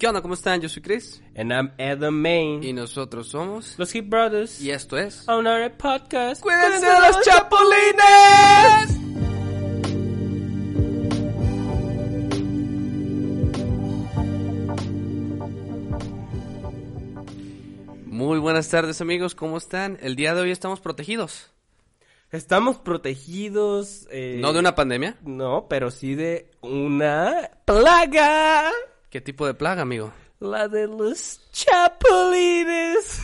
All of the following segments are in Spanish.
¿Qué onda? ¿Cómo están? Yo soy Chris. And I'm Adam Main. Y nosotros somos... Los Hip Brothers. Y esto es... Honor Podcast. ¡Cuídense de los chapulines! Muy buenas tardes amigos, ¿cómo están? El día de hoy estamos protegidos. Estamos protegidos. Eh, ¿No de una pandemia? No, pero sí de una plaga. ¿Qué tipo de plaga, amigo? La de los chapulines.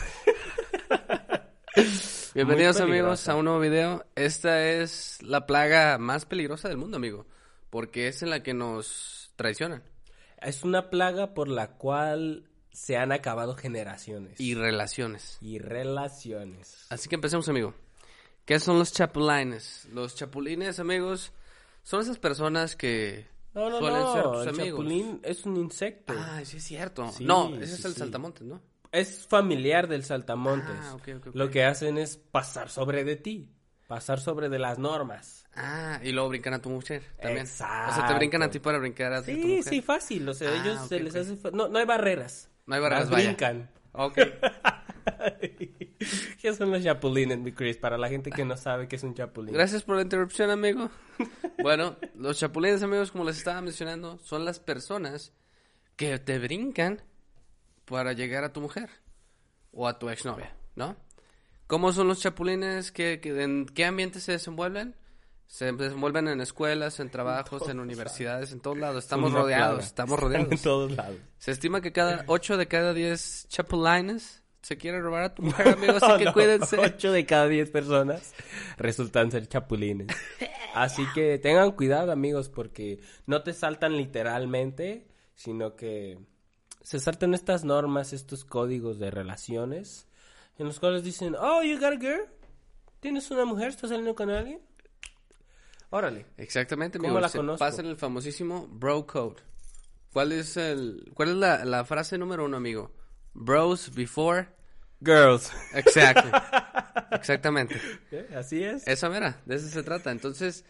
Bienvenidos amigos a un nuevo video. Esta es la plaga más peligrosa del mundo, amigo. Porque es en la que nos traicionan. Es una plaga por la cual se han acabado generaciones. Y relaciones. y relaciones. Así que empecemos, amigo. ¿Qué son los chapulines? Los chapulines, amigos, son esas personas que No, no, suelen no. ser tus el amigos. chapulín es un insecto. Ah, sí es cierto. Sí, no, ese es sí, el sí. saltamontes, ¿no? Es familiar del saltamontes. Ah, ok, ok, ok. Lo que hacen es pasar sobre de ti. Pasar sobre de las normas. Ah, y luego brincan a tu mujer también. Exacto. O sea, te brincan a ti para brincar a tu Sí, mujer. sí, fácil. O sea, Ah, ellos se les hace... No, no hay barreras. No hay barreras, vaya. brincan. Ok. ¿Qué son los chapulines, mi Chris? Para la gente que no sabe qué es un chapulín. Gracias por la interrupción, amigo. Bueno, los chapulines, amigos, como les estaba mencionando, son las personas que te brincan para llegar a tu mujer o a tu exnovia, ¿no? ¿Cómo son los chapulines? ¿Qué, qué- ¿En qué ambiente se desenvuelven? Se desenvuelven en escuelas, en trabajos, en universidades, en todos lados. Estamos rodeados, estamos en rodeados. todos lados. Se estima que cada 8 de cada 10 chapulines se quiere robar a tu mujer, amigos, así que No, cuídense. Ocho de cada diez personas resultan ser chapulines. Así que tengan cuidado, amigos, porque no te saltan literalmente, sino que se saltan estas normas, estos códigos de relaciones, en los cuales dicen, oh, you got a girl, tienes una mujer, estás saliendo con alguien. Órale. Exactamente, ¿Cómo amigo. la se conozco? pasa en el famosísimo bro code. ¿Cuál es el cuál es la, la frase número uno, amigo? Bros before. Girls. Exacto. Exactamente. Así es. Esa mera, de eso se trata. Entonces,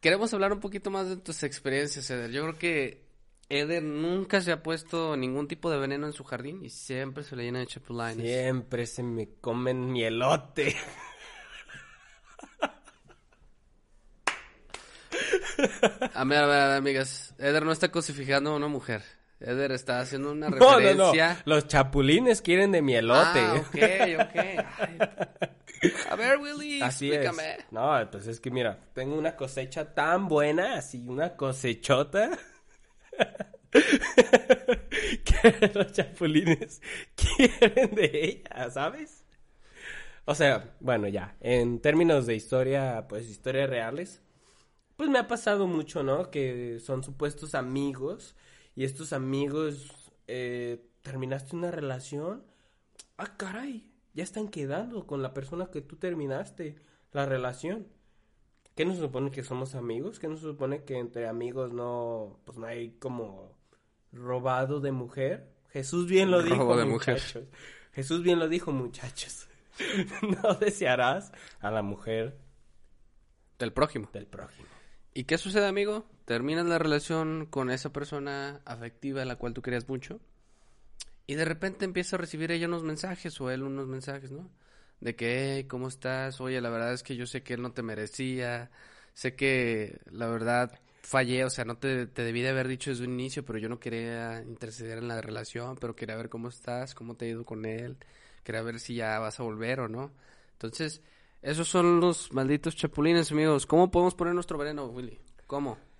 queremos hablar un poquito más de tus experiencias, Eder. Yo creo que Eder nunca se ha puesto ningún tipo de veneno en su jardín y siempre se le llena de chapulines. Siempre se me comen mi elote. A ver, a ver, a ver, amigas. Eder no está cosificando a una mujer. Eder está haciendo una No, no, no. referencia. Los chapulines quieren de mi elote. Ah, ok, ok. Ay. A ver, Willy, Así explícame. es. No, pues es que mira, tengo una cosecha tan buena, así una cosechota. que los chapulines quieren de ella, ¿sabes? O sea, bueno, ya, en términos de historia, pues historias reales, pues me ha pasado mucho, ¿no? Que son supuestos amigos y estos amigos, eh, terminaste una relación, ah, caray, ya están quedando con la persona que tú terminaste la relación. ¿Qué nos supone que somos amigos? ¿Qué nos supone que entre amigos no, pues no hay como robado de mujer? Jesús bien lo dijo, Robo de mujer. muchachos. Jesús bien lo dijo, muchachos. no desearás a la mujer Del prójimo. del prójimo. ¿Y qué sucede, amigo? Terminas la relación con esa persona afectiva a la cual tú querías mucho. Y de repente empieza a recibir ella unos mensajes o él unos mensajes, ¿no? De que, hey, ¿cómo estás? Oye, la verdad es que yo sé que él no te merecía. Sé que la verdad fallé, o sea, no te, te debí de haber dicho desde un inicio, pero yo no quería interceder en la relación, pero quería ver cómo estás, cómo te ha ido con él. Quería ver si ya vas a volver o no. Entonces, esos son los malditos chapulines, amigos. ¿Cómo podemos poner nuestro veneno, Willy? ¿Cómo?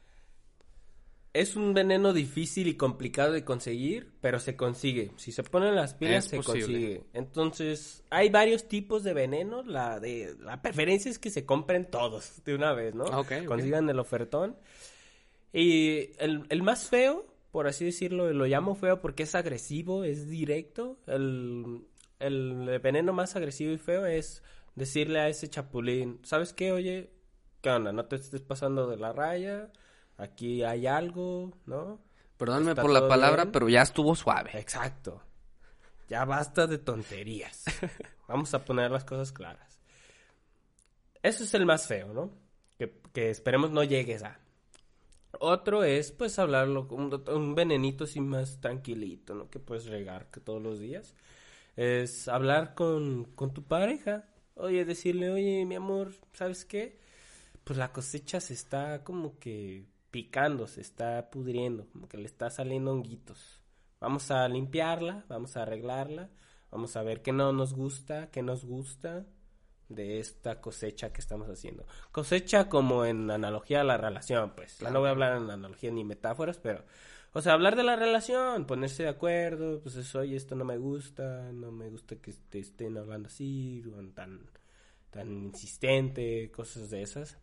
Es un veneno difícil y complicado de conseguir, pero se consigue. Si se ponen las pilas, Es se posible. consigue. Entonces, hay varios tipos de veneno. La de la preferencia es que se compren todos de una vez, ¿no? Ah, ok, ok. Consigan el ofertón. Y el, el más feo por así decirlo, lo llamo feo porque es agresivo, es directo. El, el veneno más agresivo y feo es decirle a ese chapulín, ¿sabes qué? Oye, ¿qué onda? No te estés pasando de la raya, aquí hay algo, ¿no? Perdóname Está por la palabra, bien. pero ya estuvo suave. Exacto. Ya basta de tonterías. Vamos a poner las cosas claras. Eso es el más feo, ¿no? Que, que esperemos no llegues a. Otro es, pues, hablarlo con un, un venenito así más tranquilito, ¿no? Que puedes regar que todos los días. Es hablar con, con tu pareja. Oye, decirle, oye, mi amor, ¿sabes qué? Pues la cosecha se está como que picando, se está pudriendo, como que le está saliendo honguitos. Vamos a limpiarla, vamos a arreglarla, vamos a ver qué no nos gusta, qué nos gusta de esta cosecha que estamos haciendo. Cosecha como en analogía a la relación, pues. Ya no voy a hablar en analogía ni metáforas, pero... O sea, hablar de la relación, ponerse de acuerdo, pues eso, oye, esto no me gusta, no me gusta que te estén hablando así, tan, tan insistente, cosas de esas.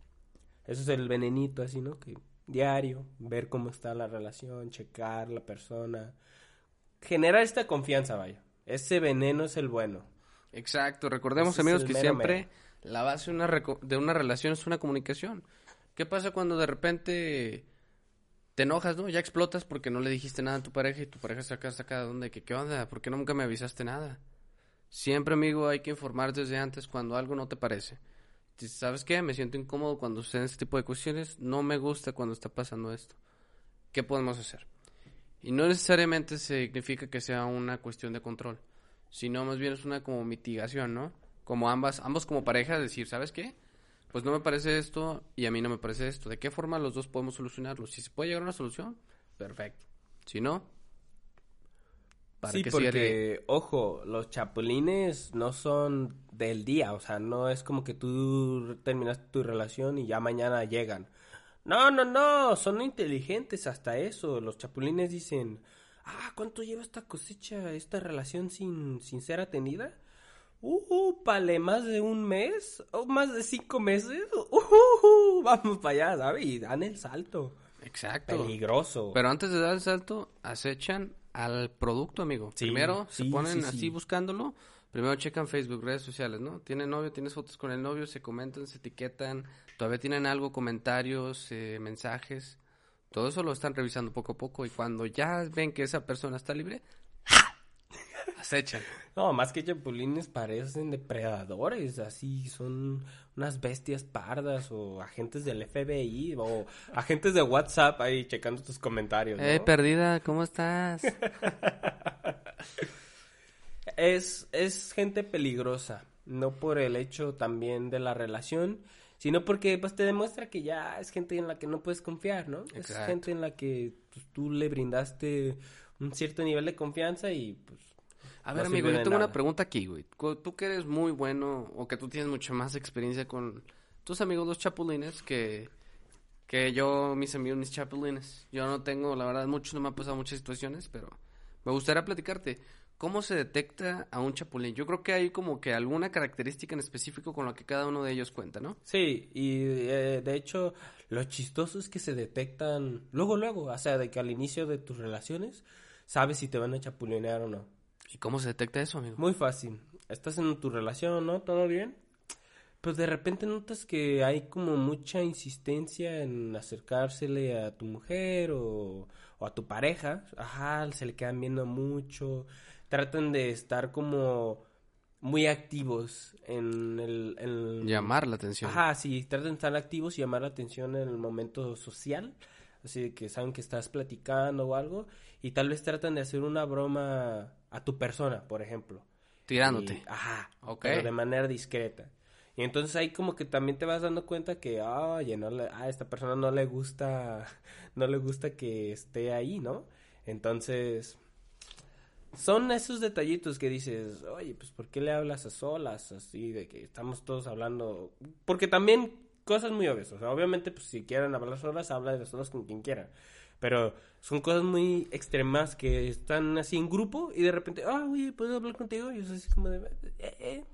Eso es el venenito así, ¿no? Que diario, ver cómo está la relación, checar la persona, generar esta confianza, vaya. Ese veneno es el bueno. Exacto, recordemos Ese amigos que mero siempre mero. la base de una, de una relación es una comunicación. ¿Qué pasa cuando de repente te enojas, no? Ya explotas porque no le dijiste nada a tu pareja y tu pareja saca saca de donde, que qué onda, ¿por qué nunca me avisaste nada? Siempre, amigo, hay que informar desde antes cuando algo no te parece. ¿Sabes qué? Me siento incómodo cuando suceden este tipo de cuestiones, no me gusta cuando está pasando esto. ¿Qué podemos hacer? Y no necesariamente significa que sea una cuestión de control, sino más bien es una como mitigación, ¿no? Como ambas, ambos como pareja decir, ¿sabes qué? Pues no me parece esto y a mí no me parece esto. ¿De qué forma los dos podemos solucionarlo? Si se puede llegar a una solución, perfecto. Si no, ¿para sí, porque, ojo, los chapulines no son del día, o sea, no es como que tú terminaste tu relación y ya mañana llegan. No, no, no, son inteligentes hasta eso. Los chapulines dicen, ah, ¿cuánto lleva esta cosecha, esta relación sin, sin ser atendida? Uh, pale, más de un mes, o más de cinco meses, uh, vamos para allá, ¿sabes? Y dan el salto. Exacto. Peligroso. Pero antes de dar el salto, acechan al producto, amigo. Sí, Primero sí, se ponen sí, así sí. buscándolo. Primero checan Facebook, redes sociales, ¿no? Tienen novio, tienes fotos con el novio, se comentan, se etiquetan. Todavía tienen algo, comentarios, eh, mensajes. Todo eso lo están revisando poco a poco. Y cuando ya ven que esa persona está libre, acechan. No, más que chapulines parecen depredadores, así son unas bestias pardas o agentes del FBI o agentes de WhatsApp ahí checando tus comentarios. ¿no? Eh, perdida, ¿cómo estás? es, es gente peligrosa, no por el hecho también de la relación, sino porque pues te demuestra que ya es gente en la que no puedes confiar, ¿no? Es gente en la que pues, tú le brindaste un cierto nivel de confianza y pues... A ver, amigo, yo tengo una pregunta aquí, güey. Tú que eres muy bueno o que tú tienes mucha más experiencia con tus amigos los chapulines que, que yo, mis amigos, mis chapulines. Yo no tengo, la verdad, mucho, no me han pasado muchas situaciones, pero me gustaría platicarte. ¿Cómo se detecta a un chapulín? Yo creo que hay como que alguna característica en específico con la que cada uno de ellos cuenta, ¿no? Sí, y eh, de hecho lo chistoso es que se detectan luego, luego, o sea, de que al inicio de tus relaciones sabes si te van a chapulinear o no. ¿Y cómo se detecta eso, amigo? Muy fácil. Estás en tu relación, ¿no? ¿Todo bien? Pues de repente notas que hay como mucha insistencia en acercársele a tu mujer o, o a tu pareja. Ajá, se le quedan viendo mucho. Tratan de estar como muy activos en el... en- Llamar la atención. Ajá, sí, tratan de estar activos y llamar la atención en el momento social. Así que saben que estás platicando o algo. Y tal vez tratan de hacer una broma a tu persona, por ejemplo. Tirándote. Y- ajá. Ok. Pero de manera discreta. Y entonces ahí como que también te vas dando cuenta que, oye, no le, a esta persona no le gusta, no le gusta que esté ahí, ¿no? Entonces, son esos detallitos que dices, oye, pues ¿por qué le hablas a solas? Así de que estamos todos hablando. Porque también cosas muy obvias. O sea, obviamente, pues si quieren hablar solas, habla de solas con quien quiera. Pero son cosas muy extremas que están así en grupo y de repente, ah, oye, ¿puedo hablar contigo? Y es así como de, eh, eh,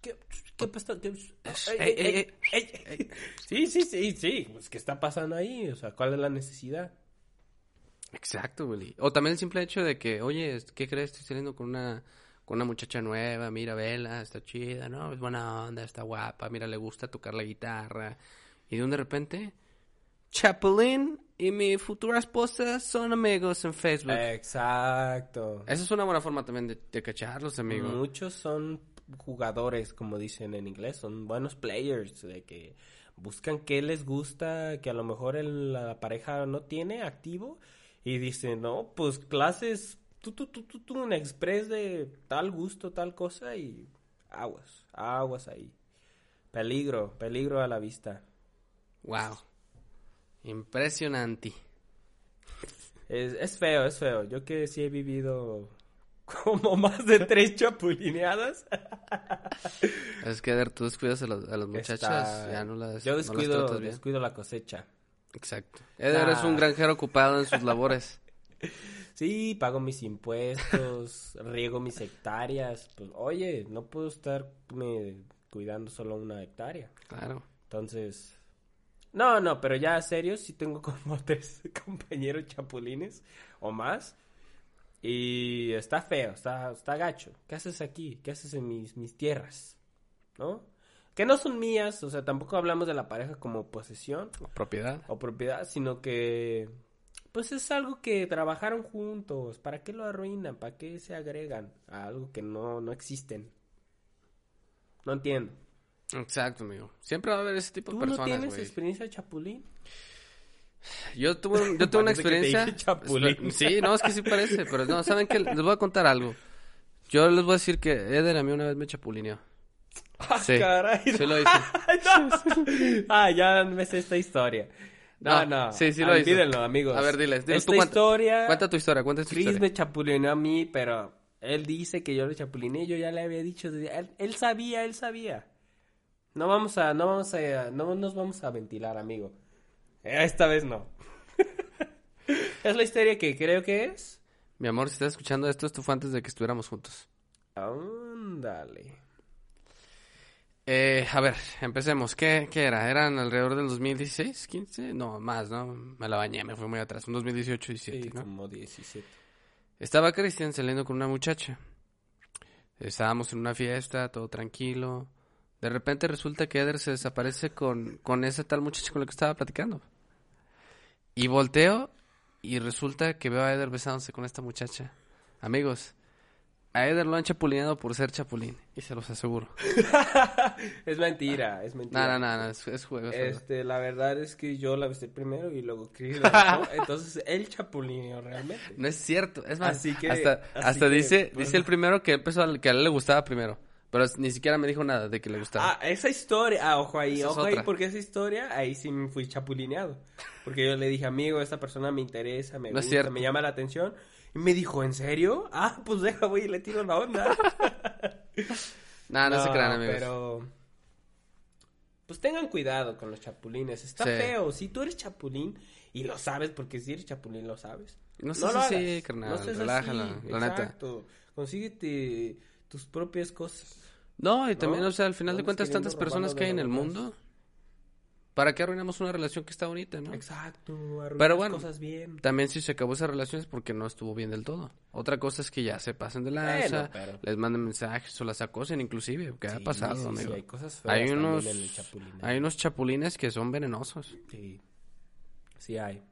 ¿qué, qué Ey, ey, ey, ey? Sí, sí, sí, sí. Pues, ¿qué está pasando ahí? O sea, ¿cuál es la necesidad? Exacto, Willy. O también el simple hecho de que, oye, ¿qué crees? Estoy saliendo con una, con una muchacha nueva, mira, vela, está chida, ¿no? Es buena onda, está guapa, mira, le gusta tocar la guitarra. Y de un de repente, Chapulín y mi futura esposa son amigos en Facebook. Exacto. Esa es una buena forma también de, de cacharlos, amigo. Muchos son jugadores, como dicen en inglés, son buenos players, de que buscan qué les gusta, que a lo mejor el- la pareja no tiene activo y dicen, no, pues clases, tú, tú, tú, tú, tú, un express de tal gusto, tal cosa y aguas, aguas ahí. Peligro, peligro a la vista. Wow. Impresionante. Es, es feo, es feo. Yo que sí he vivido como más de tres chapulineadas. Es que, Eder, tú descuidas a, las- a las muchachas, Está- ya no las, Yo no las descuido, bien. descuido la cosecha. Exacto. Eder es un granjero ocupado en sus labores. Sí, pago mis impuestos, riego mis hectáreas. Pues, oye, no puedo estarme cuidando solo una hectárea. Claro. Entonces, no, no, pero ya serio, sí tengo como tres compañeros chapulines o más. Y está feo, está, está gacho. ¿Qué haces aquí? ¿Qué haces en mis, mis tierras? ¿No? Que no son mías, o sea, tampoco hablamos de la pareja como posesión Propiedad. o propiedad, sino que pues es algo que trabajaron juntos. ¿Para qué lo arruinan? ¿Para qué se agregan a algo que no, no existen? No entiendo. Exacto, amigo. Siempre va a haber ese tipo de ¿Tú no personas, tienes experiencia chapulín? Yo tuve, yo tuve una Parece que te experiencia. dije chapulín. Sí, no, es que sí parece, pero no, ¿saben qué? Les voy a contar algo. Yo les voy a decir que Eder a mí una vez me chapulineó. Ah, Sí. caray. Sí lo hice. No. Ah, ya me sé esta historia. No, No, no. sí, sí lo hizo. Olvídenlo, amigos. A ver, diles, diles Esta tú cuenta- historia... Cuenta tu historia, cuenta tu Chris historia. me chapulineó a mí, pero él dice que yo lo chapulineé, yo ya le había dicho, él sabía, él sabía. No vamos a, no vamos a, no nos vamos a ventilar, amigo. Esta vez no. es la historia que creo que es. Mi amor, si estás escuchando esto, esto fue antes de que estuviéramos juntos. Ándale. Eh, a ver, empecemos. ¿Qué, ¿Qué era? ¿Eran alrededor del 2016? ¿15? No, más, ¿no? Me la bañé, me fui muy atrás. Un 2018, 17, Sí, ¿no? como 17. Estaba Cristian saliendo con una muchacha. Estábamos en una fiesta, todo tranquilo. De repente resulta que Eder se desaparece con, con esa tal muchacha con la que estaba platicando. Y volteo y resulta que veo a Eder besándose con esta muchacha. Amigos, a Eder lo han chapulineado por ser chapulín. Y se los aseguro. es mentira, es No, mentira. no, no, no, es, es juego. es juego. Este, la verdad es que yo la besé primero y luego Chris la besó. Entonces, él chapulineó realmente. No es cierto, es más, Así que- hasta, así hasta que, dice, pues- dice el primero que empezó a, que a él le gustaba primero, pero ni siquiera me dijo nada de que le gustaba. Ah, esa historia, ah, ojo ahí, Esa ojo ahí, porque esa historia, ahí sí me fui chapulineado. Porque yo le dije, amigo, esta persona me interesa, me No es gusta, cierto. me llama la atención. Y me dijo, ¿en serio? Ah, pues deja, voy y le tiro la onda. Nah, no, se crean, amigos. Pero, pues tengan cuidado con los chapulines. Está Sí. feo. Si tú eres chapulín y lo sabes, porque si eres chapulín lo sabes. No seas lo así, carnal, No seas relájala, así, la neta. Exacto. Consíguete tus propias cosas. No, y también, ¿No? o sea, al final de cuentas, tantas personas que hay en el mundo. ¿Para qué arruinamos una relación que está bonita, no? Exacto. Pero bueno, cosas bien. También si se acabó esa relación es porque no estuvo bien del todo. Otra cosa es que ya se pasen de lanza, Bueno, pero- les manden mensajes o las acosen inclusive, que ha pasado, sí, sí, hay cosas feas hay unos, chapulineo. hay unos chapulines que son venenosos. Sí. Sí hay.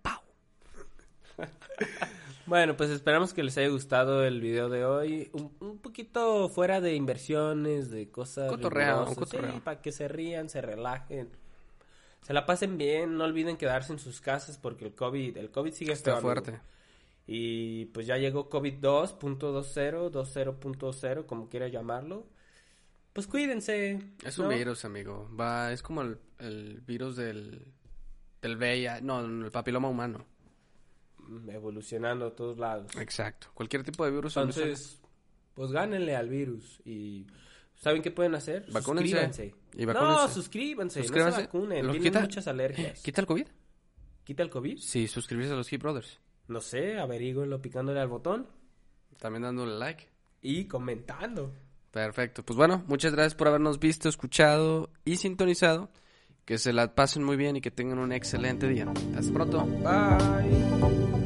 bueno, pues esperamos que les haya gustado el video de hoy. Un, un poquito fuera de inversiones, de cosas. Cotorreo, un rigurosas. cotorreo. Sí, para que se rían, se relajen. Se la pasen bien, no olviden quedarse en sus casas porque el COVID, el COVID sigue Está amigo. fuerte. Y pues ya llegó COVID 2.20, 20.0, como quiera llamarlo. Pues cuídense. Es un virus, amigo. Va, es como el, el virus del, del VIH, no, el papiloma humano. Evolucionando a todos lados. Exacto. Cualquier tipo de virus. Entonces, pues gánenle al virus y ¿saben qué pueden hacer? Vacúnense. Suscríbanse. Y No, vacúnense. suscríbanse, Suscríbanse. no se vacunen, ¿Lo tienen quita? muchas alergias. ¿Quita el COVID? ¿Quita el COVID? Sí, suscribirse a los Hip Brothers. No sé, averígüenlo picándole al botón También dándole like. y comentando. Perfecto. Pues bueno, muchas gracias por habernos visto, escuchado y sintonizado. Que se la pasen muy bien y que tengan un excelente día. Hasta pronto. Bye.